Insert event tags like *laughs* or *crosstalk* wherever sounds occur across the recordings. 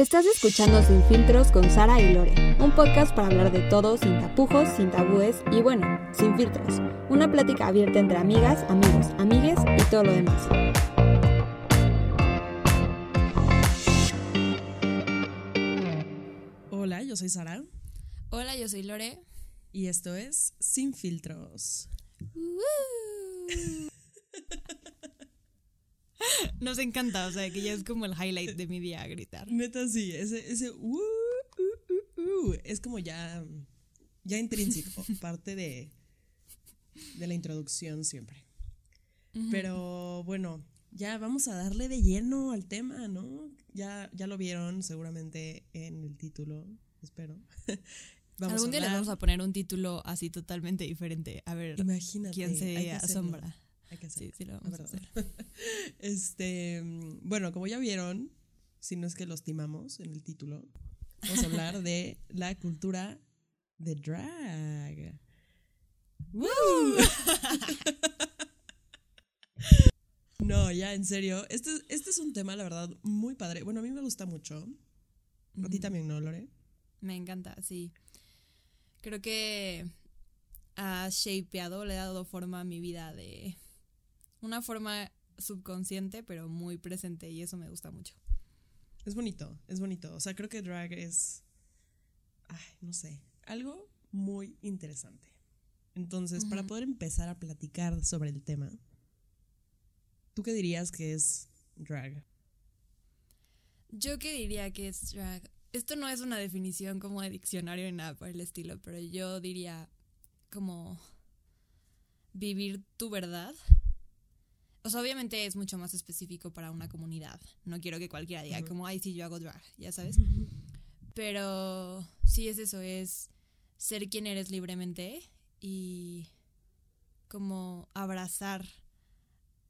Estás escuchando Sin Filtros con Sara y Lore, un podcast para hablar de todo sin tapujos, sin tabúes y bueno, sin filtros. Una plática abierta entre amigas, amigos, amigues y todo lo demás. Hola, yo soy Sara Hola, yo soy Lore. y esto es Sin Filtros. *laughs* *laughs* Nos encanta, o sea, que ya es como el highlight de mi día gritar. Neta, sí, ese, ese uh, uh, uh, es como ya, ya intrínseco, *laughs* parte de, de la introducción siempre. Pero bueno, ya vamos a darle de lleno al tema, ¿no? Ya, ya lo vieron seguramente en el título, espero. *laughs* Vamos Algún día le hablar- vamos a poner un título así totalmente diferente. A ver Imagínate. quién se asombra. Hay que hacerlo. Sí, sí lo vamos a hacer. *laughs* Este, bueno, como ya vieron, si no es que los timamos en el título, vamos a hablar de *laughs* la cultura de drag. ¡Woo! *laughs* No, ya, en serio. Este, este es un tema, la verdad, muy padre. Bueno, a mí me gusta mucho. A ti también, ¿no, Lore? Me encanta, sí. Creo que ha shapeado, le ha dado forma a mi vida de una forma subconsciente, pero muy presente, y eso me gusta mucho. Es bonito, es bonito. O sea, creo que drag es. Ay, no sé. Algo muy interesante. Entonces, para poder empezar a platicar sobre el tema, ¿tú qué dirías que es drag? Yo qué diría que es drag. Esto no es una definición como de diccionario ni nada por el estilo, pero yo diría como vivir tu verdad. O sea, obviamente es mucho más específico para una comunidad. No quiero que cualquiera diga como, ay, sí, yo hago drag, ya sabes. Pero sí es eso, es ser quien eres libremente y como abrazar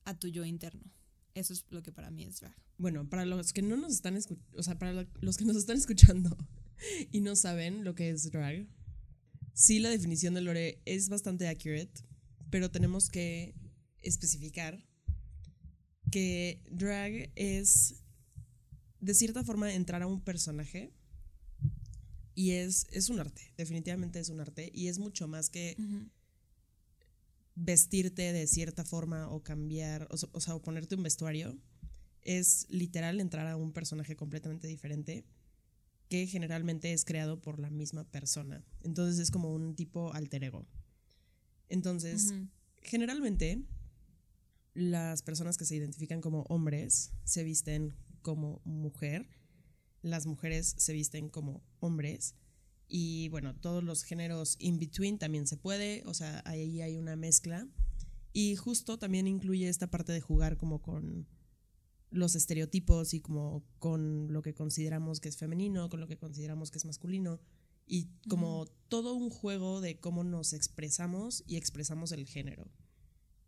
a tu yo interno. Eso es lo que para mí es drag. Bueno, para los que no nos están escuchando, o sea, para lo- los que nos están escuchando *laughs* y no saben lo que es drag, sí la definición de Lore es bastante accurate, pero tenemos que especificar que drag es de cierta forma entrar a un personaje y es, es un arte, definitivamente es un arte y es mucho más que vestirte de cierta forma o cambiar, o, o sea, o ponerte un vestuario, es literal entrar a un personaje completamente diferente que generalmente es creado por la misma persona. Entonces es como un tipo alter ego. Entonces, generalmente las personas que se identifican como hombres se visten como mujer, las mujeres se visten como hombres y bueno, todos los géneros in between también se puede, o sea, ahí hay una mezcla y justo también incluye esta parte de jugar como con los estereotipos y como con lo que consideramos que es femenino, con lo que consideramos que es masculino y como todo un juego de cómo nos expresamos y expresamos el género.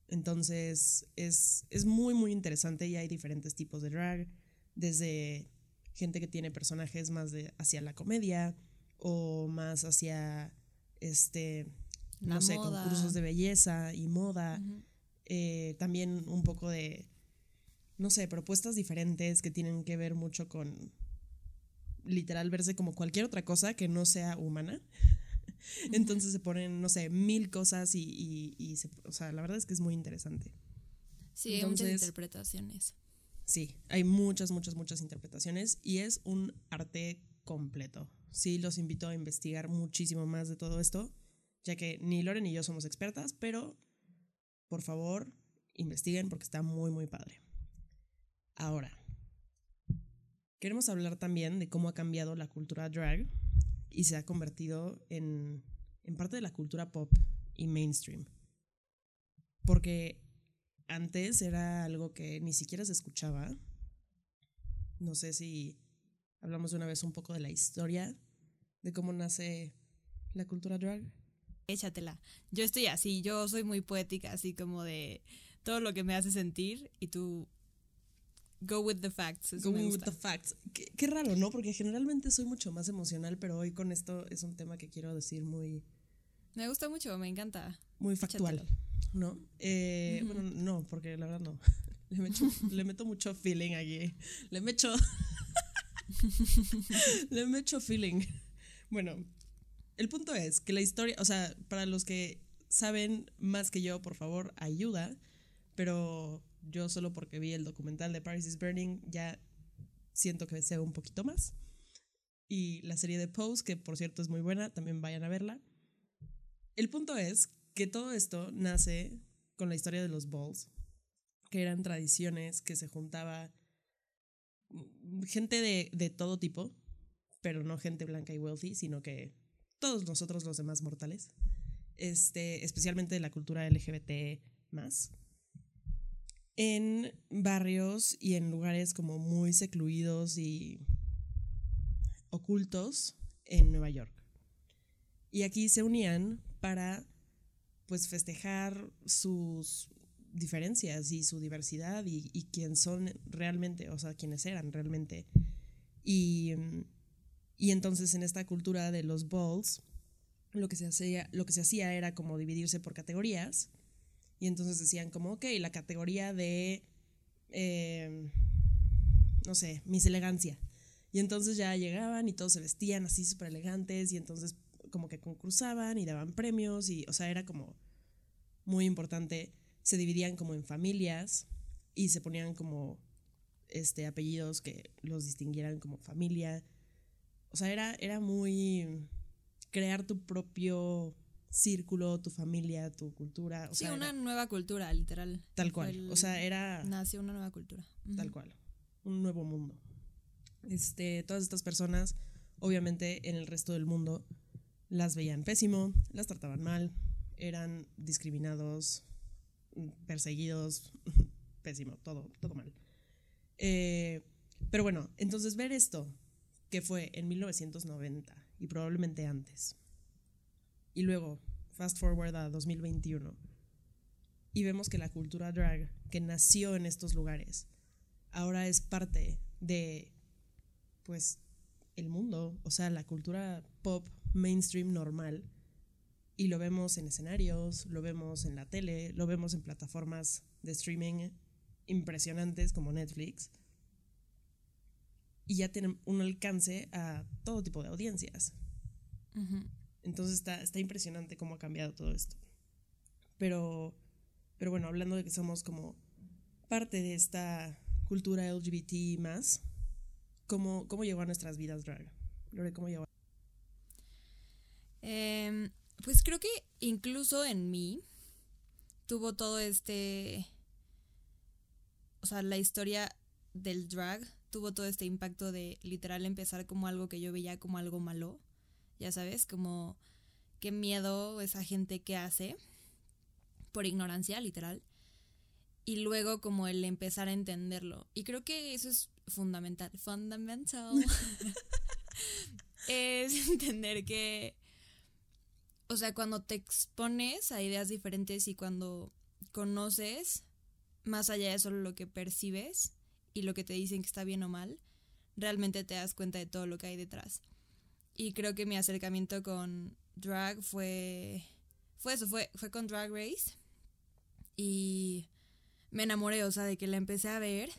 Entonces es, es muy muy interesante y hay diferentes tipos de drag, desde gente que tiene personajes más de hacia la comedia o más hacia este La no sé, moda. concursos de belleza y moda, eh, también un poco de no sé, propuestas diferentes que tienen que ver mucho con literal verse como cualquier otra cosa que no sea humana. *laughs* Entonces se ponen, no sé, mil cosas y, y, y se- o sea, la verdad es que es muy interesante. Sí, hay muchas interpretaciones. Sí, hay muchas, muchas, muchas interpretaciones y es un arte completo. Sí, los invito a investigar muchísimo más de todo esto, ya que ni Lore ni yo somos expertas, pero por favor, investiguen porque está muy, muy padre. Ahora, queremos hablar también de cómo ha cambiado la cultura drag y se ha convertido en, en parte de la cultura pop y mainstream. Porque antes era algo que ni siquiera se escuchaba. No sé si hablamos una vez un poco de la historia de cómo nace la cultura drag. Échatela. Yo estoy así, yo soy muy poética, así como de todo lo que me hace sentir y tú go with the facts. Eso me Going with gusta. the facts. Qué, qué raro, ¿no? Porque generalmente soy mucho más emocional, pero hoy con esto es un tema que quiero decir muy, Me gusta mucho, me encanta. muy factual. ¿no? Eh. Bueno, no, porque la verdad no. *laughs* Le meto, le meto mucho feeling aquí. Le meto, *laughs* Le mecho feeling. Bueno, el punto es que la historia, o sea, para los que saben más que yo, por favor, ayuda. Pero yo solo porque vi el documental de Paris is Burning ya siento que sé un poquito más. Y la serie de Pose, que por cierto es muy buena, también vayan a verla. El punto es que todo esto nace con la historia de los balls, que eran tradiciones que se juntaba gente de, de todo tipo, pero no gente blanca y wealthy, sino que todos nosotros los demás mortales, este, especialmente de la cultura LGBT más, en barrios y en lugares como muy secluidos y ocultos en Nueva York. Y aquí se unían para pues festejar sus diferencias y su diversidad y, y quién son realmente, o sea, quiénes eran realmente. Y y entonces en esta cultura de los balls, lo que se hacía, lo que se hacía era como dividirse por categorías. Y entonces decían como, ok, la categoría de, em, no sé, Miss Elegancia. Y entonces ya llegaban y todos se vestían así súper elegantes y entonces como que concursaban y daban premios y, o sea, era como muy importante. Se dividían como en familias y se ponían como este apellidos que los distinguieran como familia o sea, era, era muy crear tu propio círculo, tu familia, tu cultura. sí, una nueva cultura, literal. Tal cual. o sea, era. Nació una nueva cultura. Tal cual. Un nuevo mundo. Este, todas estas personas, obviamente, en el resto del mundo, las veían pésimo, las trataban mal, eran discriminados, perseguidos, *laughs* pésimo, todo, todo mal. Eh, pero bueno, entonces ver esto que fue en 1990 y probablemente antes. Y luego, fast forward a 2021, y vemos que la cultura drag que nació en estos lugares ahora es parte de, pues, el mundo, o sea, la cultura pop mainstream normal. Y lo vemos en escenarios, lo vemos en la tele, lo vemos en plataformas de streaming impresionantes como Netflix y ya tienen un alcance a todo tipo de audiencias. Entonces está, está impresionante cómo ha cambiado todo esto. Pero, pero bueno, hablando de que somos como parte de esta cultura LGBT más, ¿cómo, cómo llegó a nuestras vidas drag? Lore, ¿cómo llegó? Em, pues creo que incluso en mí tuvo todo este... O sea, la historia del drag tuvo todo este impacto de literal empezar como algo que yo veía como algo malo, ya sabes, como qué miedo esa gente que hace por ignorancia, literal. Y luego como el empezar a entenderlo. Y creo que eso es fundamental. Fundamental. *laughs* es entender que, o sea, cuando te expones a ideas diferentes y cuando conoces, más allá de solo lo que percibes, y lo que te dicen que está bien o mal, realmente te das cuenta de todo lo que hay detrás. Y creo que mi acercamiento con drag fue fue eso, fue fue con Drag Race. Y me enamoré, o sea, de que la empecé a ver.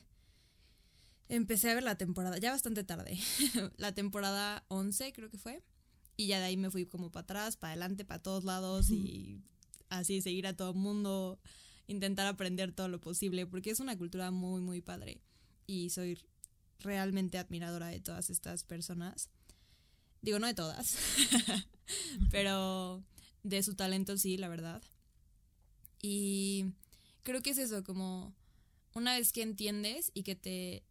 Empecé a ver la temporada, ya bastante tarde, *laughs* la temporada 11 creo que fue, y ya de ahí me fui como para atrás, para adelante, para todos lados y así seguir a todo el mundo, intentar aprender todo lo posible, porque es una cultura muy, muy padre. Y soy realmente admiradora de todas estas personas. Digo, no de todas, *laughs* pero de su talento sí, la verdad. Y creo que es eso, como una vez que entiendes y que te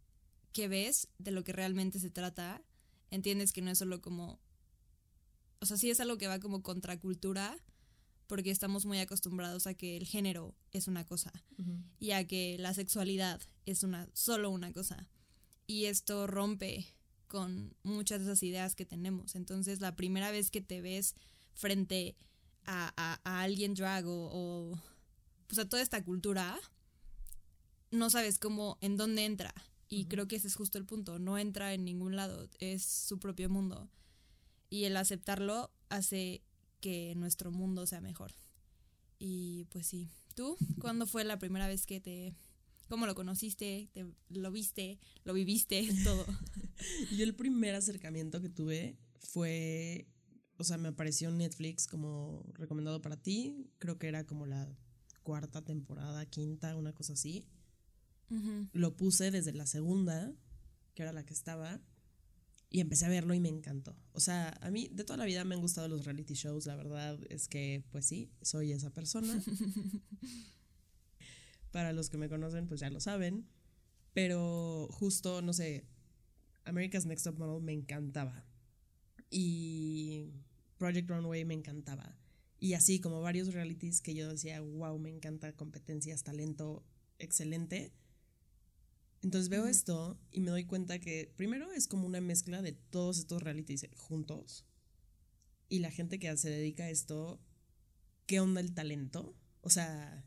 que ves de lo que realmente se trata, entiendes que no es solo como o sea, sí es algo que va como contracultura, porque estamos muy acostumbrados a que el género es una cosa y a que la sexualidad es una solo una cosa. Y esto rompe con muchas de esas ideas que tenemos. Entonces, la primera vez que te ves frente a, alguien drag o, pues a toda esta cultura, no sabes cómo, en dónde entra. Y creo que ese es justo el punto. No entra en ningún lado, es su propio mundo. Y el aceptarlo hace que nuestro mundo sea mejor. Y pues sí, ¿tú cuándo fue la primera vez que te ¿Cómo lo conociste? Te, ¿Lo viste? ¿Lo viviste? Todo. *laughs* *laughs* Yo el primer acercamiento que tuve fue, o sea, me apareció en Netflix como recomendado para ti, creo que era como la cuarta temporada, quinta, una cosa así. Lo puse desde la segunda, que era la que estaba, y empecé a verlo y me encantó. O sea, a mí de toda la vida me han gustado los reality shows, la verdad es que, pues sí, soy esa persona. *laughs* Para los que me conocen, pues ya lo saben. Pero justo, no sé, America's Next Top Model me encantaba. Y Project Runway me encantaba. Y así como varios realities que yo decía, wow, me encanta competencias, talento, excelente. Entonces veo esto y me doy cuenta que primero es como una mezcla de todos estos realities juntos. Y la gente que se dedica a esto, ¿qué onda el talento? O sea,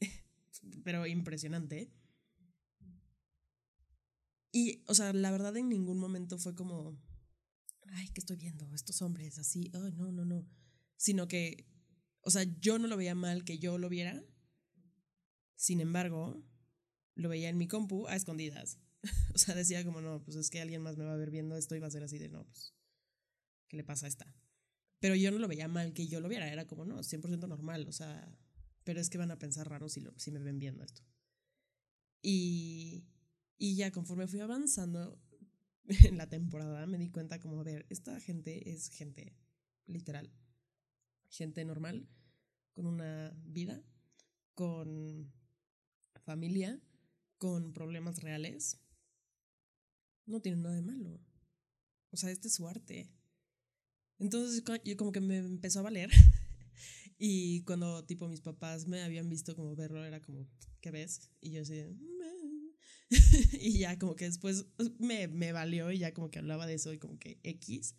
*laughs* pero impresionante. Y, o sea, la verdad en ningún momento fue como, ay, ¿qué estoy viendo? Estos hombres así, ay, no, no, no. Sino que, o sea, yo no lo veía mal que yo lo viera. Sin embargo, lo veía en mi compu a escondidas. *laughs* o sea, decía como, no, pues es que alguien más me va a ver viendo esto y va a ser así de, no, pues, ¿qué le pasa a esta? Pero yo no lo veía mal que yo lo viera, era como, no, 100% normal, o sea, pero es que van a pensar raro si, lo, si me ven viendo esto. Y, y ya conforme fui avanzando *laughs* en la temporada, me di cuenta como, a ver, esta gente es gente literal, gente normal, con una vida, con familia, con problemas reales, no tiene nada de malo. O sea, este es su arte. Entonces yo como que me empezó a valer. *laughs* y cuando tipo mis papás me habían visto como verlo, era como, ¿qué ves? Y yo así, *laughs* y ya como que después me, me valió y ya como que hablaba de eso y como que X.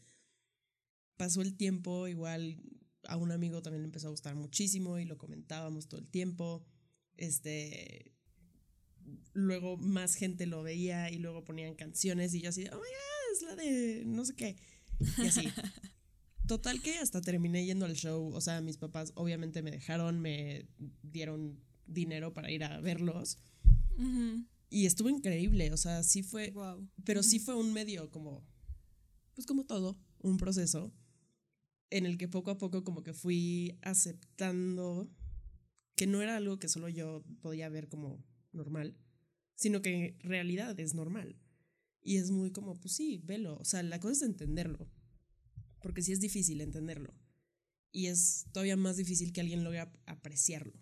Pasó el tiempo, igual a un amigo también le empezó a gustar muchísimo y lo comentábamos todo el tiempo. Este, luego más gente lo veía y luego ponían canciones y yo así, oh my god, es la de no sé qué. Y así. *laughs* Total que hasta terminé yendo al show, o sea, mis papás obviamente me dejaron, me dieron dinero para ir a verlos. Y estuvo increíble, o sea, sí fue, pero sí fue un medio como, pues como todo, un proceso en el que poco a poco como que fui aceptando que no era algo que solo yo podía ver como normal, sino que en realidad es normal. Y es muy como, pues sí, velo. O sea, la cosa es entenderlo. Porque sí es difícil entenderlo. Y es todavía más difícil que alguien logre apreciarlo.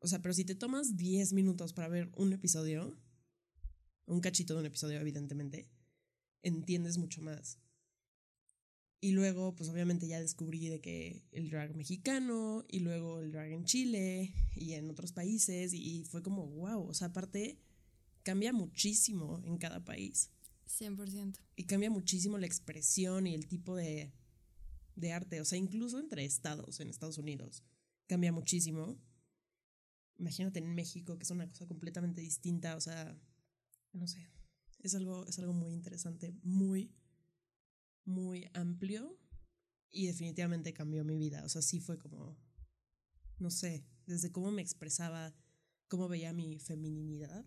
O sea, pero si te tomas 10 minutos para ver un episodio, un cachito de un episodio, evidentemente, entiendes mucho más. Y luego, pues obviamente ya descubrí de que el drag mexicano y luego el drag en Chile y en otros países y fue como, wow, o sea, aparte cambia muchísimo en cada país. 100%. Y cambia muchísimo la expresión y el tipo de, de arte, o sea, incluso entre estados, en Estados Unidos, cambia muchísimo. Imagínate en México, que es una cosa completamente distinta, o sea, no sé, es algo, es algo muy interesante, muy muy amplio y definitivamente cambió mi vida. O sea, sí fue como, no sé, desde cómo me expresaba, cómo veía mi femininidad.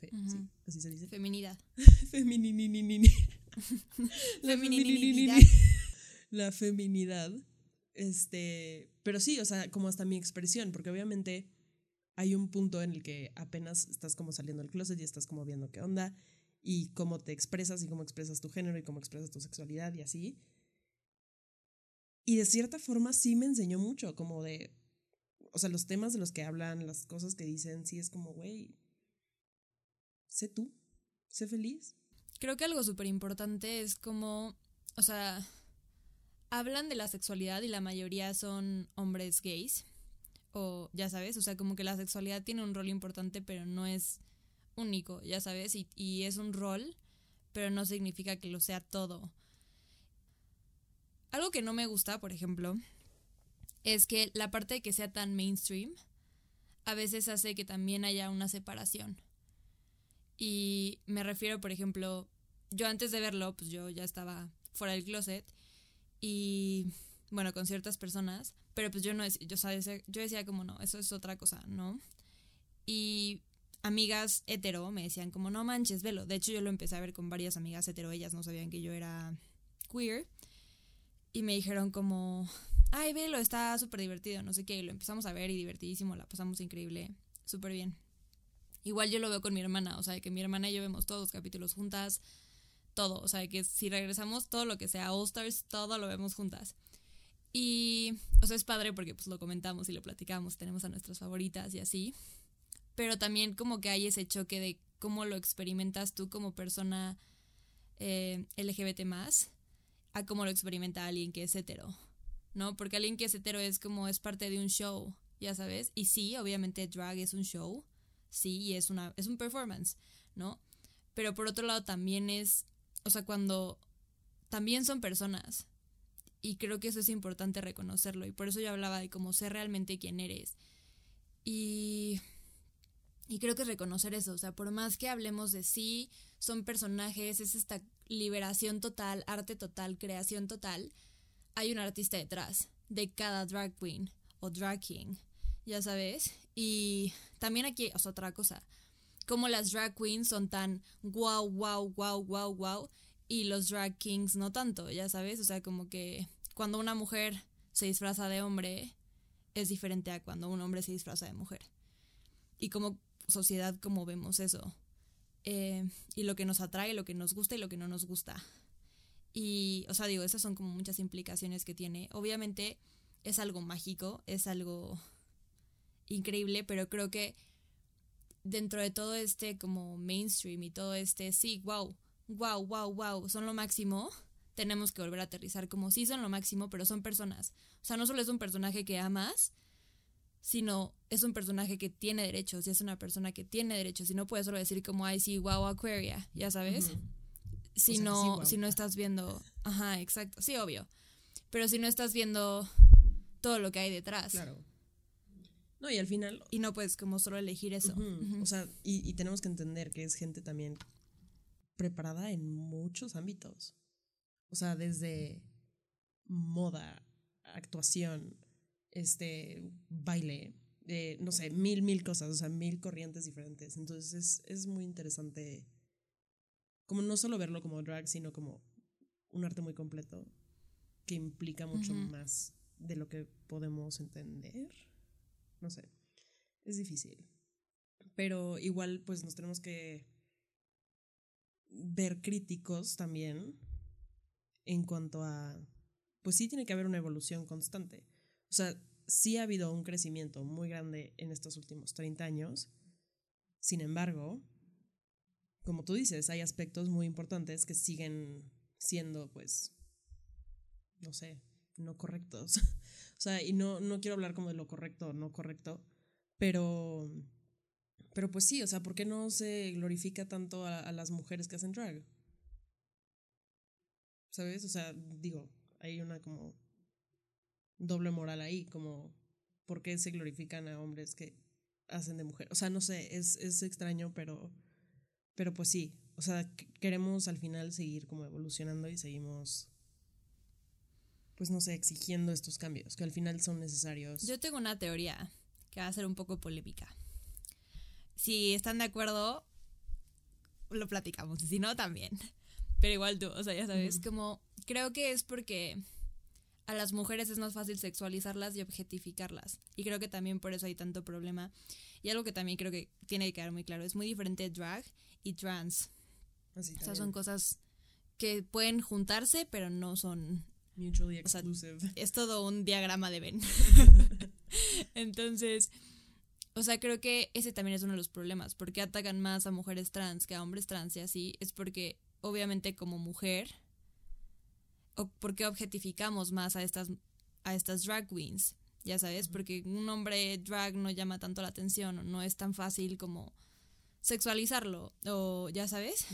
sí, así se dice. Feminidad. *laughs* *laughs* Femininidad. La feminidad. La feminidad. Este, pero sí, o sea, como hasta mi expresión, porque obviamente hay un punto en el que apenas estás como saliendo del closet y estás como viendo qué onda y cómo te expresas y cómo expresas tu género y cómo expresas tu sexualidad y así. Y de cierta forma sí me enseñó mucho, como de, o sea, los temas de los que hablan, las cosas que dicen, sí es como, güey, sé tú, sé feliz. Creo que algo súper importante es como, o sea, hablan de la sexualidad y la mayoría son hombres gays, o ya sabes, o sea, como que la sexualidad tiene un rol importante, pero no es único, ya sabes, y, y es un rol, pero no significa que lo sea todo. Algo que no me gusta, por ejemplo, es que la parte de que sea tan mainstream a veces hace que también haya una separación. Y me refiero, por ejemplo, yo antes de verlo, pues yo ya estaba fuera del closet y bueno, con ciertas personas, pero pues yo no yo, yo decía como no, eso es otra cosa, ¿no? Y amigas hetero me decían como, no manches, velo. De hecho, yo lo empecé a ver con varias amigas hetero, ellas no sabían que yo era queer. Y me dijeron como, ay, velo, está súper divertido, no sé qué. Y lo empezamos a ver y divertidísimo, la pasamos increíble, súper bien. Igual yo lo veo con mi hermana, o sea, que mi hermana y yo vemos todos los capítulos juntas, todo, o sea, que si regresamos todo lo que sea All Stars, todo lo vemos juntas. Y, o sea, es padre porque pues lo comentamos y lo platicamos, tenemos a nuestras favoritas y así. Pero también como que hay ese choque de cómo lo experimentas tú como persona eh, LGBT más a cómo lo experimenta alguien que es hetero, ¿no? Porque alguien que es hetero es como es parte de un show, ya sabes. Y sí, obviamente drag es un show, sí, y es, una, es un performance, ¿no? Pero por otro lado también es, o sea, cuando también son personas. Y creo que eso es importante reconocerlo. Y por eso yo hablaba de cómo ser realmente quién eres. Y, y creo que reconocer eso. O sea, por más que hablemos de sí, son personajes, es esta liberación total, arte total, creación total. Hay un artista detrás de cada drag queen o drag king, ya sabes. Y también aquí es otra cosa, como las drag queens son tan wow, wow, wow, wow, wow, y los drag kings no tanto, ya sabes, o sea, como que cuando una mujer se disfraza de hombre es diferente a cuando un hombre se disfraza de mujer. Y como sociedad, como vemos eso. Eh, y lo que nos atrae, lo que nos gusta y lo que no nos gusta. Y, o sea, digo, esas son como muchas implicaciones que tiene. Obviamente es algo mágico, es algo increíble, pero creo que dentro de todo este como mainstream y todo este, sí, wow, wow, wow, wow, son lo máximo, tenemos que volver a aterrizar como sí son lo máximo, pero son personas. O sea, no solo es un personaje que amas, sino es un personaje que tiene derechos y es una persona que tiene derechos y no puedes solo decir como, ay, sí, wow, Aquaria, ya sabes. Si no, si no estás viendo, ajá, exacto, sí, obvio. Pero si no estás viendo todo lo que hay detrás. Claro. No, y al final. Y no puedes como solo elegir eso. O sea, y, tenemos que entender que es gente también preparada en muchos ámbitos. O sea, desde moda, actuación, este, baile, eh, no sé, mil, mil cosas, o sea, mil corrientes diferentes. Entonces es, es muy interesante, como no solo verlo como drag, sino como un arte muy completo que implica mucho más de lo que podemos entender no sé, es difícil. Pero igual pues nos tenemos que ver críticos también en cuanto a, pues sí tiene que haber una evolución constante. O sea, sí ha habido un crecimiento muy grande en estos últimos 30 años. Sin embargo, como tú dices, hay aspectos muy importantes que siguen siendo, pues, no sé, no correctos. *laughs* o sea, y no, no quiero hablar como de lo correcto o no correcto, pero, pero pues sí, o sea, ¿por qué no se glorifica tanto a, las mujeres que hacen drag? ¿Sabes? O sea, digo, hay una como doble moral ahí, como ¿por qué se glorifican a hombres que hacen de mujer? O sea, no sé, es, es extraño, pero, pero pues sí, o sea, queremos al final seguir como evolucionando y seguimos pues no sé, exigiendo estos cambios, que al final son necesarios. Yo tengo una teoría que va a ser un poco polémica. Si están de acuerdo, lo platicamos, y si no, también. Pero igual tú, o sea, ya sabes, como creo que es porque a las mujeres es más fácil sexualizarlas y objetificarlas. Y creo que también por eso hay tanto problema. Y algo que también creo que tiene que quedar muy claro, es muy diferente drag y trans. Así o sea, son cosas que pueden juntarse, pero no son Mutually exclusive. es todo un diagrama de Venn. *laughs* Entonces, o sea, creo que ese también es uno de los problemas. porque atacan más a mujeres trans que a hombres trans y así? Es porque, obviamente, como mujer, o porque objetificamos más a estas, a estas drag queens. Ya sabes, porque un hombre drag no llama tanto la atención, o no es tan fácil como sexualizarlo, o ya sabes.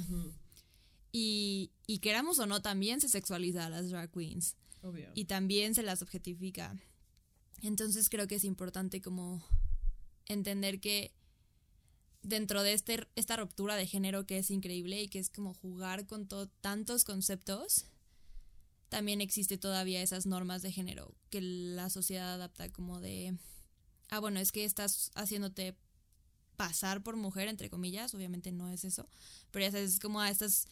Y, y queramos o no, también se sexualiza a las drag queens. Obvio. Y también se las objetifica. Entonces creo que es importante como entender que dentro de este, esta ruptura de género que es increíble y que es como jugar con tantos conceptos, también existe todavía esas normas de género que la sociedad adapta como de, ah, bueno, es que estás haciéndote pasar por mujer, entre comillas, obviamente no es eso, pero ya sabes, es como a estas,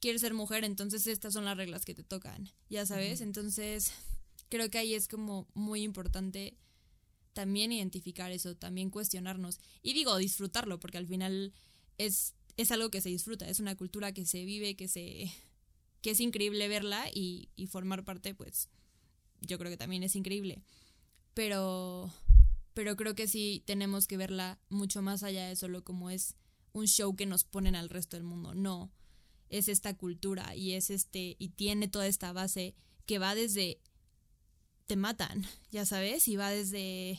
quieres ser mujer, entonces estas son las reglas que te tocan, ya sabes, entonces creo que ahí es como muy importante también identificar eso, también cuestionarnos y digo, disfrutarlo, porque al final es, es algo que se disfruta, es una cultura que se vive, que se que es increíble verla y, formar parte, pues yo creo que también es increíble. Pero pero creo que sí tenemos que verla mucho más allá de solo como es un show que nos ponen al resto del mundo. No, es esta cultura y es este y tiene toda esta base que va desde te matan, ya sabes, y va desde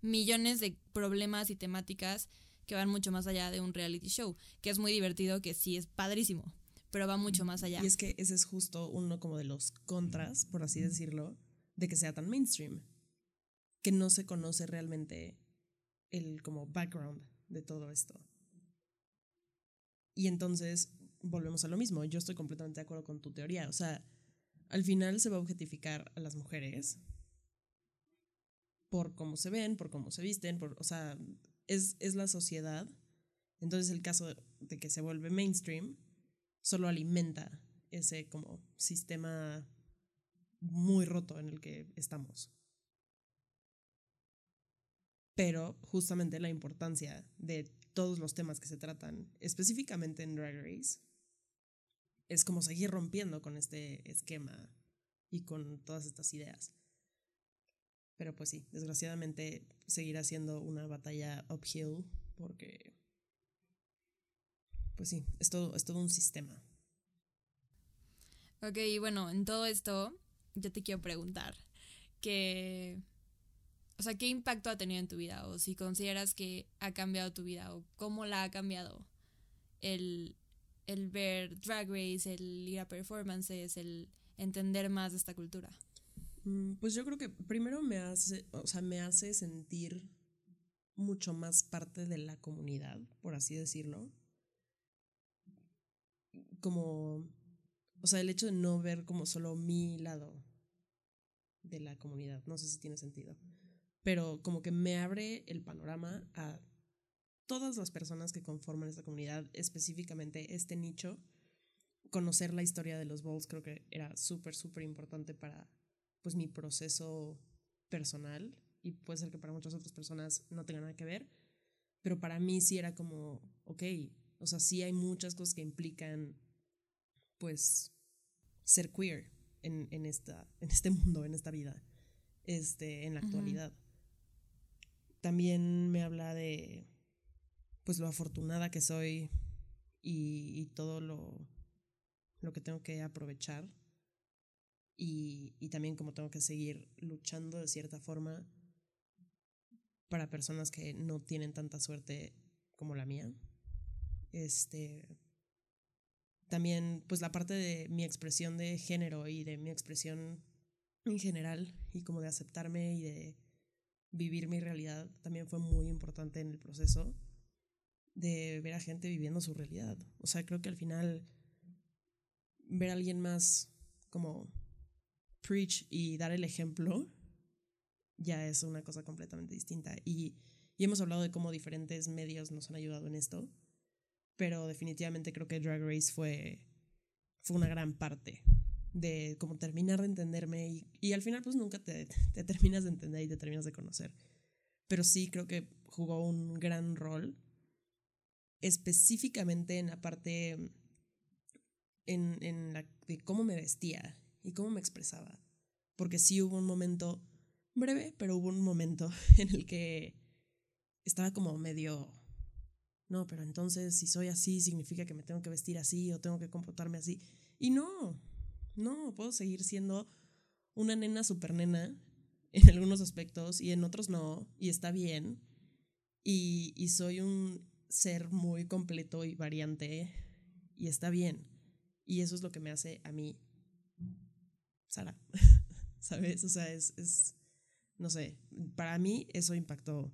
millones de problemas y temáticas que van mucho más allá de un reality show, que es muy divertido, que sí es padrísimo, pero va mucho más allá. Y es que ese es justo uno como de los contras, por así decirlo, de que sea tan mainstream que no se conoce realmente el como background de todo esto. Y entonces volvemos a lo mismo. Yo estoy completamente de acuerdo con tu teoría. O sea, al final se va a objetificar a las mujeres por cómo se ven, por cómo se visten, por, o sea, es, es la sociedad. Entonces el caso de que se vuelve mainstream solo alimenta ese como sistema muy roto en el que estamos pero justamente la importancia de todos los temas que se tratan específicamente en Drag Race es como seguir rompiendo con este esquema y con todas estas ideas. Pero pues sí, desgraciadamente seguirá siendo una batalla uphill porque, pues sí, es todo, es todo un sistema. Ok, bueno, en todo esto yo te quiero preguntar que o sea, ¿qué impacto ha tenido en tu vida? O si consideras que ha cambiado tu vida, o cómo la ha cambiado el, el ver Drag Race, el ir a performances, el entender más de esta cultura. Mm, pues yo creo que primero me hace, o sea, me hace sentir mucho más parte de la comunidad, por así decirlo. Como, o sea, el hecho de no ver como solo mi lado de la comunidad, no sé si tiene sentido pero como que me abre el panorama a todas las personas que conforman esta comunidad, específicamente este nicho. Conocer la historia de los Balls creo que era súper, súper importante para pues mi proceso personal y puede ser que para muchas otras personas no tenga nada que ver, pero para mí sí era como, ok, o sea, sí hay muchas cosas que implican pues ser queer en, en, esta, en este mundo, en esta vida, este, en la actualidad también me habla de pues lo afortunada que soy y, todo lo, lo, que tengo que aprovechar y, y, también como tengo que seguir luchando de cierta forma para personas que no tienen tanta suerte como la mía. Este también pues la parte de mi expresión de género y de mi expresión en general y como de aceptarme y de vivir mi realidad también fue muy importante en el proceso de ver a gente viviendo su realidad. O sea, creo que al final ver a alguien más como preach y dar el ejemplo ya es una cosa completamente distinta. Y, y hemos hablado de cómo diferentes medios nos han ayudado en esto, pero definitivamente creo que Drag Race fue, fue una gran parte de como terminar de entenderme y, y al final pues nunca te, te, terminas de entender y te terminas de conocer. Pero sí creo que jugó un gran rol, específicamente en la parte en, en la, de cómo me vestía y cómo me expresaba. Porque sí hubo un momento breve, pero hubo un momento *laughs* en el que estaba como medio, no, pero entonces si soy así significa que me tengo que vestir así o tengo que comportarme así. Y no, no, puedo seguir siendo una nena super nena en algunos aspectos y en otros no, y está bien. Y, y soy un ser muy completo y variante y está bien. Y eso es lo que me hace a mí Sara. *laughs* ¿Sabes? O sea, es, es, no sé, para mí eso impactó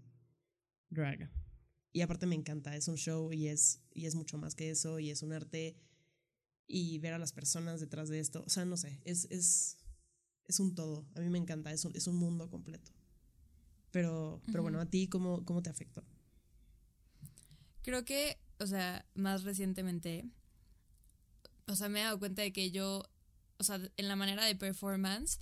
drag. Y aparte me encanta, es un show y es, y es mucho más que eso y es un arte y ver a las personas detrás de esto. O sea, no sé, es, es, es un todo. A mí me encanta, es un, es un mundo completo. Pero, pero bueno, ¿a ti cómo, cómo te afectó? Creo que, o sea, más recientemente, o sea, me he dado cuenta de que yo, o sea, en la manera de performance,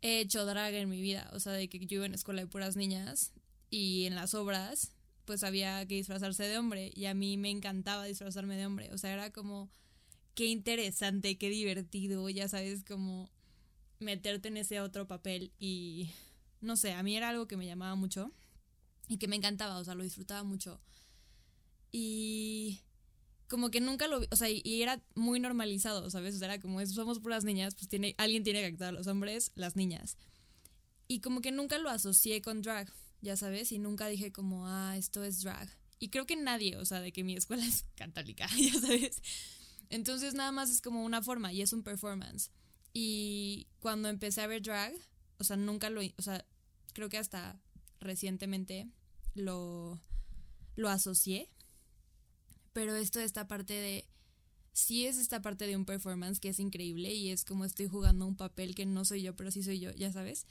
he hecho drag en mi vida, o sea, de que yo iba en escuela de puras niñas y en las obras, pues había que disfrazarse de hombre y a mí me encantaba disfrazarme de hombre, o sea, era como, qué interesante, qué divertido, ya sabes, como meterte en ese otro papel y, no sé, a mí era algo que me llamaba mucho y que me encantaba, o sea, lo disfrutaba mucho. Y como que nunca lo, o sea, y era muy normalizado, ¿sabes? O sea, era como, somos puras niñas, pues tiene, alguien tiene que actuar a los hombres, las niñas. Y como que nunca lo asocié con drag, ya sabes, y nunca dije como, ah, esto es drag. Y creo que nadie, o sea, de que mi escuela *laughs* es católica, *laughs* ya sabes. Entonces nada más es como una forma y es un performance. Y cuando empecé a ver drag, o sea, nunca lo, o sea, creo que hasta recientemente lo, lo asocié pero esto esta parte de sí es esta parte de un performance que es increíble y es como estoy jugando un papel que no soy yo, pero sí soy yo, ya sabes.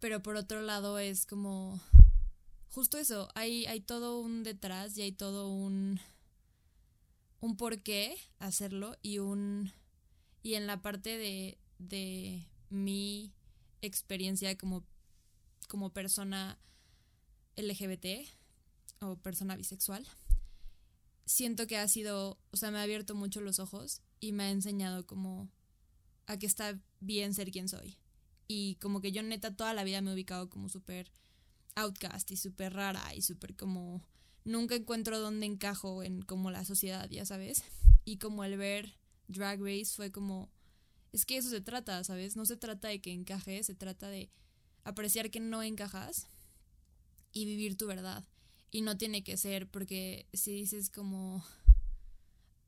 Pero por otro lado es como justo eso, hay, hay todo un detrás y hay todo un un por qué hacerlo y un y en la parte de, de mi experiencia como, como persona LGBT o persona bisexual siento que ha sido, o sea, me ha abierto mucho los ojos y me ha enseñado como a que está bien ser quien soy. Y como que yo neta toda la vida me he ubicado como súper outcast y súper rara y súper como nunca encuentro dónde encajo en como la sociedad, ya sabes. *laughs* Y como el ver Drag Race fue como, es que eso se trata, ¿sabes? No se trata de que encajes, se trata de apreciar que no encajas y vivir tu verdad. Y no tiene que ser porque si dices como,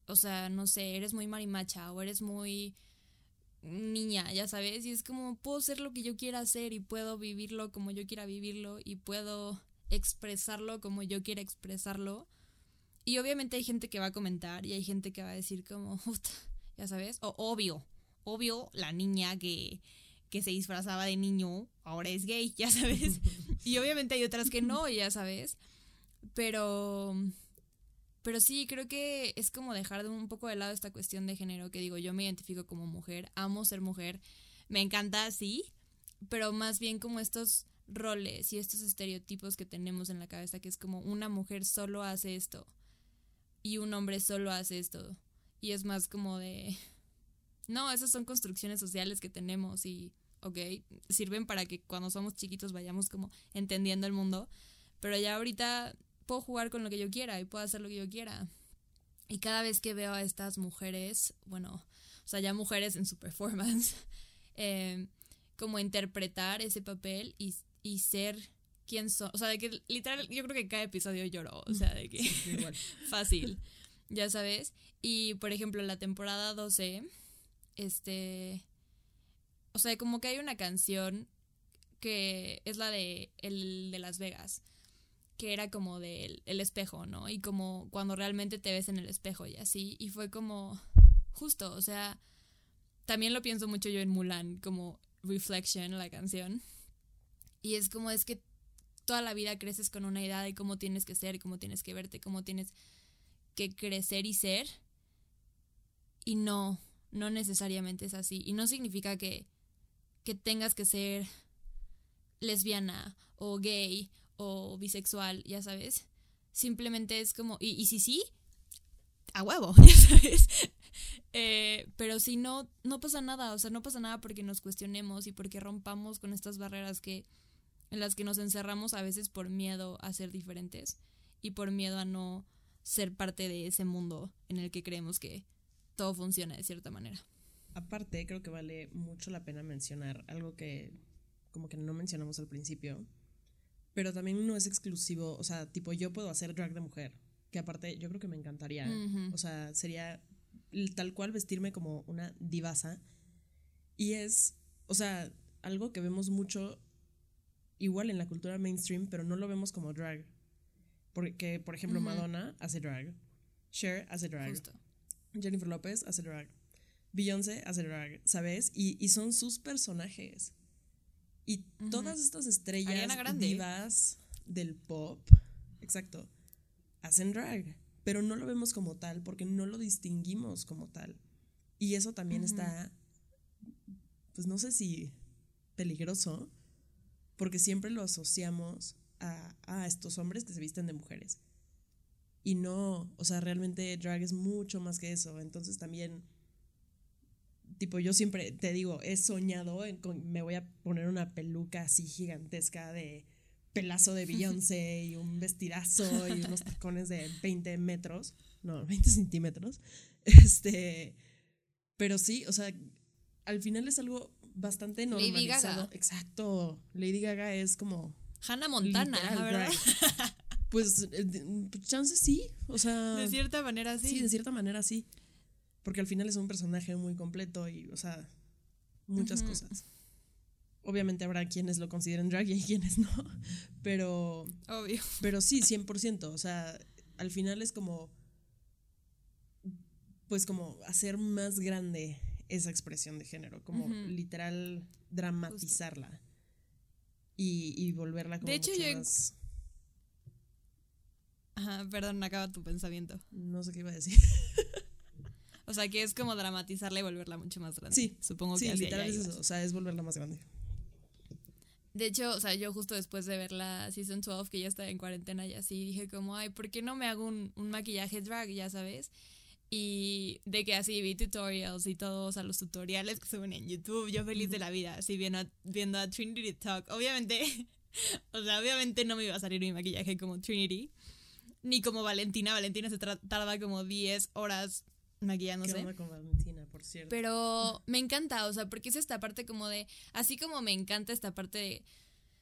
o sea, no sé, eres muy marimacha o eres muy niña, ya sabes, y es como puedo ser lo que yo quiera hacer y puedo vivirlo como yo quiera vivirlo y puedo expresarlo como yo quiera expresarlo. Y obviamente hay gente que va a comentar y hay gente que va a decir como, *laughs* ya sabes, o obvio, obvio la niña que, que se disfrazaba de niño ahora es gay, ya sabes. *laughs* y obviamente hay otras que no, ya sabes. Pero, pero sí, creo que es como dejar de un poco de lado esta cuestión de género, que digo, yo me identifico como mujer, amo ser mujer, me encanta así, pero más bien como estos roles y estos estereotipos que tenemos en la cabeza, que es como una mujer solo hace esto y un hombre solo hace esto. Y es más como de... *laughs* No, esas son construcciones sociales que tenemos y, ok, sirven para que cuando somos chiquitos vayamos como entendiendo el mundo, pero ya ahorita puedo jugar con lo que yo quiera y puedo hacer lo que yo quiera. Y cada vez que veo a estas mujeres, bueno, o sea, ya mujeres en su performance, *laughs* eh, como interpretar ese papel y, y ser quien son. O sea, de que literal, yo creo que cada episodio lloró. O sea, de que. *laughs* fácil. Ya sabes. Y por ejemplo, la temporada 12, este. O sea, como que hay una canción que es la de el de Las Vegas que era como del el espejo, ¿no? Y como cuando realmente te ves en el espejo y así. Y fue como justo, o sea, también lo pienso mucho yo en Mulan, como Reflection, la canción. Y es como es que toda la vida creces con una idea de cómo tienes que ser, cómo tienes que verte, cómo tienes que crecer y ser. Y no, no necesariamente es así. Y no significa que, que tengas que ser lesbiana o gay bisexual, ya sabes. Simplemente es como, y, y si sí, a huevo, *laughs* ya sabes. Eh, pero si no, no pasa nada, o sea, no pasa nada porque nos cuestionemos y porque rompamos con estas barreras que en las que nos encerramos a veces por miedo a ser diferentes y por miedo a no ser parte de ese mundo en el que creemos que todo funciona de cierta manera. Aparte, creo que vale mucho la pena mencionar algo que como que no mencionamos al principio, pero también no es exclusivo, o sea, tipo yo puedo hacer drag de mujer, que aparte yo creo que me encantaría, o sea, sería tal cual vestirme como una divasa y es, o sea, algo que vemos mucho igual en la cultura mainstream, pero no lo vemos como drag. Porque, por ejemplo, Madonna hace drag, Cher hace drag, Jennifer López hace drag, Beyoncé hace drag, ¿sabes? Y, y son sus personajes. Y todas estas estrellas vivas del pop, exacto, hacen drag, pero no lo vemos como tal porque no lo distinguimos como tal. Y eso también está, pues no sé si peligroso, porque siempre lo asociamos a, a estos hombres que se visten de mujeres. Y no, o sea, realmente drag es mucho más que eso. Entonces también, tipo, yo siempre te digo, he soñado, en, me voy a poner una peluca así gigantesca de pelazo de Beyoncé y un vestidazo y unos *laughs* tacones de 20 metros, no, 20 centímetros. *laughs* Este, pero sí, o sea, al final es algo bastante normalizado. Exacto. Lady Gaga es como Hannah Montana, la verdad. Pues, eh, pues, chances sí, o sea... De cierta manera sí. Sí, de cierta manera sí. Porque al final es un personaje muy completo y, o sea, muchas cosas. Obviamente habrá quienes lo consideren drag y hay quienes no, *laughs* pero... Obvio. Pero sí, 100%, o sea, al final es como... Pues como hacer más grande esa expresión de género, como literal dramatizarla y, y, volverla como de hecho, yo más Ajá, perdón, acaba tu pensamiento. No sé qué iba a decir. *laughs* o sea, que es como dramatizarla y volverla mucho más grande. Sí, supongo que sí, literal es eso, o sea, es volverla más grande. De hecho, o sea, yo justo después de ver la Season 12, que ya estaba en cuarentena y así, dije como, ay, ¿por qué no me hago un, un maquillaje drag, ya sabes? Y de que así vi tutorials y todos, o sea, los tutoriales que suben en YouTube, yo feliz de la vida, así viendo a, viendo a Trinity Talk. Obviamente, *laughs* o sea, obviamente no me iba a salir mi maquillaje como Trinity, ni como Valentina. Valentina se tarda como 10 horas maquillándose. ¿Qué con Valentina, por cierto? Pero me encanta, o sea, porque es esta parte como de, así como me encanta esta parte de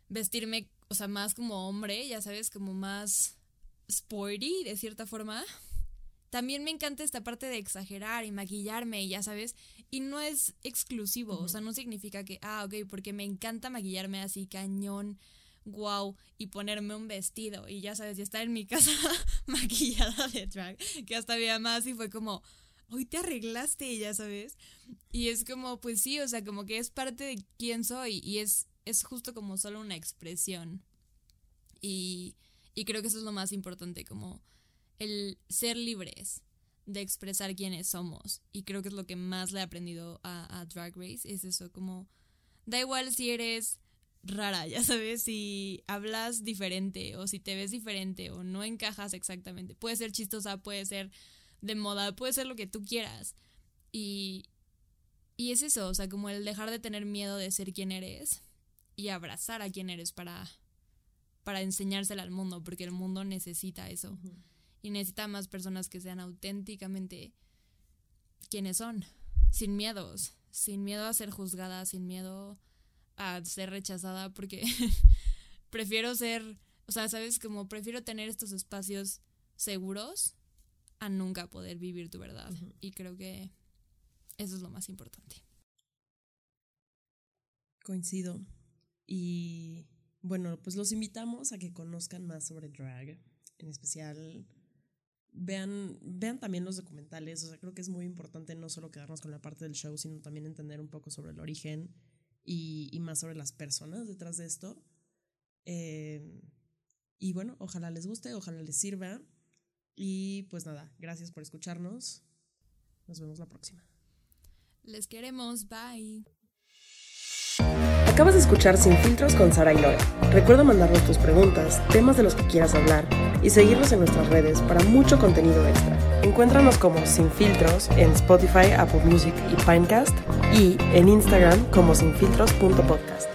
vestirme, o sea, más como hombre, ya sabes, como más sporty de cierta forma. También me encanta esta parte de exagerar y maquillarme, ya sabes, y no es exclusivo, o sea, no significa que, ah, ok, porque me encanta maquillarme así cañón, wow, y ponerme un vestido. Y ya sabes, y estar en mi *laughs* casa maquillada de drag, que hasta había más y fue como, hoy te arreglaste, ya sabes. Y es como, pues sí, o sea, como que es parte de quién soy y es, es justo como solo una expresión. Y, y creo que eso es lo más importante, como el ser libres de expresar quiénes somos. Y creo que es lo que más le he aprendido a, a Drag Race, es eso, como, da igual si eres rara, ya sabes, si hablas diferente o si te ves diferente o no encajas exactamente. Puede ser chistosa, puede ser de moda, puede ser lo que tú quieras. Y, y es eso, o sea, como el dejar de tener miedo de ser quien eres y abrazar a quien eres para, para enseñársela al mundo, porque el mundo necesita eso. Y necesita más personas que sean auténticamente quienes son, sin miedos, sin miedo a ser juzgadas, sin miedo a ser rechazada porque *laughs* prefiero ser, o sea, sabes, como prefiero tener estos espacios seguros a nunca poder vivir tu verdad. Y creo que eso es lo más importante. Coincido. Y bueno, pues los invitamos a que conozcan más sobre drag, en especial vean, vean también los documentales, o sea, creo que es muy importante no solo quedarnos con la parte del show, sino también entender un poco sobre el origen y, más sobre las personas detrás de esto. Eh, y bueno, ojalá les guste, ojalá les sirva. Y pues nada, gracias por escucharnos. Nos vemos la próxima. Les queremos, bye. Acabas de escuchar Sin Filtros con Sara y Lore. Recuerda mandarnos tus preguntas, temas de los que quieras hablar y seguirnos en nuestras redes para mucho contenido extra. Encuéntranos como Sin Filtros en Spotify, Apple Music y Pinecast y en Instagram como sinfiltros.podcast.